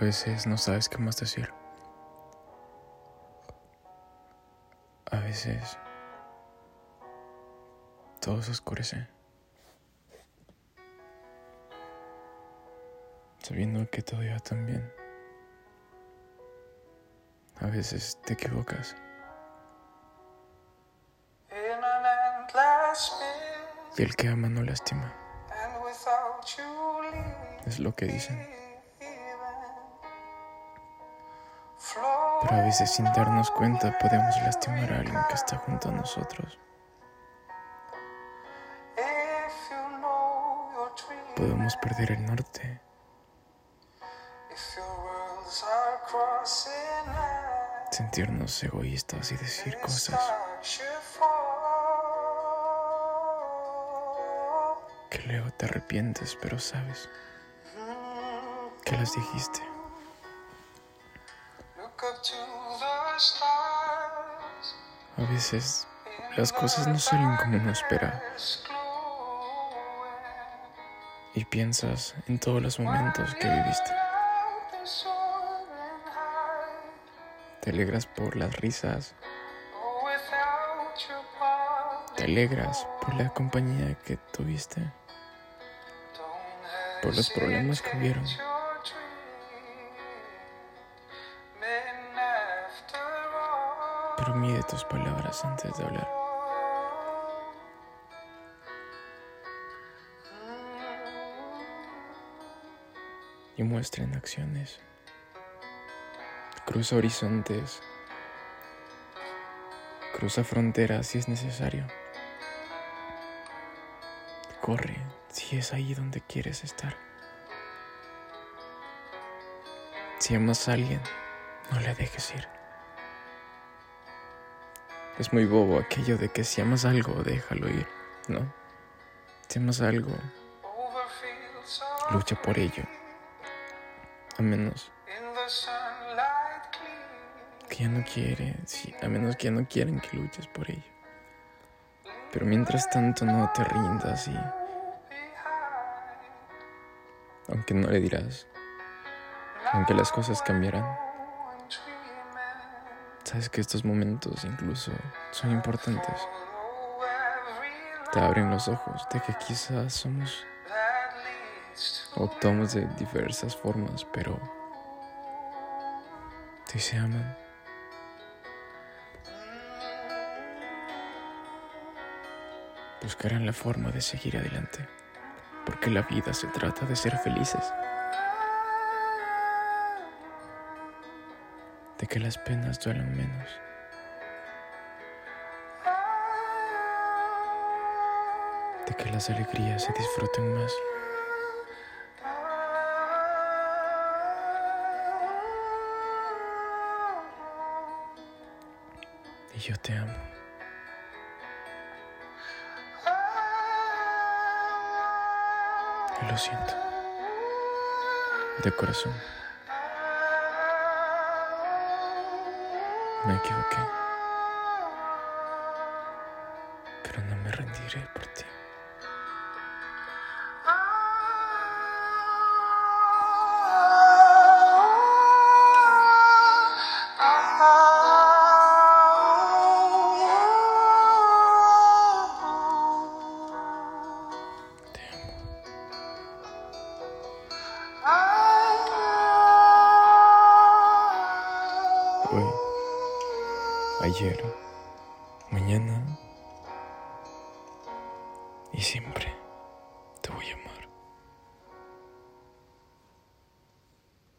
A veces no sabes qué más decir. A veces todo se oscurece. Sabiendo que todo iba tan bien. A veces te equivocas. Y el que ama no lastima. Es lo que dicen. Pero a veces sin darnos cuenta podemos lastimar a alguien que está junto a nosotros. Podemos perder el norte. Sentirnos egoístas y decir cosas que luego te arrepientes, pero sabes que las dijiste. A veces las cosas no salen como uno espera. Y piensas en todos los momentos que viviste. Te alegras por las risas. Te alegras por la compañía que tuviste. Por los problemas que hubieron. Mide tus palabras antes de hablar. Y muestra en acciones. Cruza horizontes. Cruza fronteras si es necesario. Corre si es ahí donde quieres estar. Si amas a alguien, no le dejes ir. Es muy bobo aquello de que si amas algo, déjalo ir, ¿no? Si amas algo, lucha por ello. A menos que ya no quiere, sí, a menos que ya no quieren que luches por ello. Pero mientras tanto no te rindas y aunque no le dirás, aunque las cosas cambiarán. Sabes que estos momentos incluso son importantes. Te abren los ojos de que quizás somos o actuamos de diversas formas, pero si se aman, buscarán la forma de seguir adelante, porque la vida se trata de ser felices. De que las penas duelen menos. De que las alegrías se disfruten más. Y yo te amo. Y lo siento. De corazón. Me equivoqué. Pero no me rendiré por ti. Ayer, mañana y siempre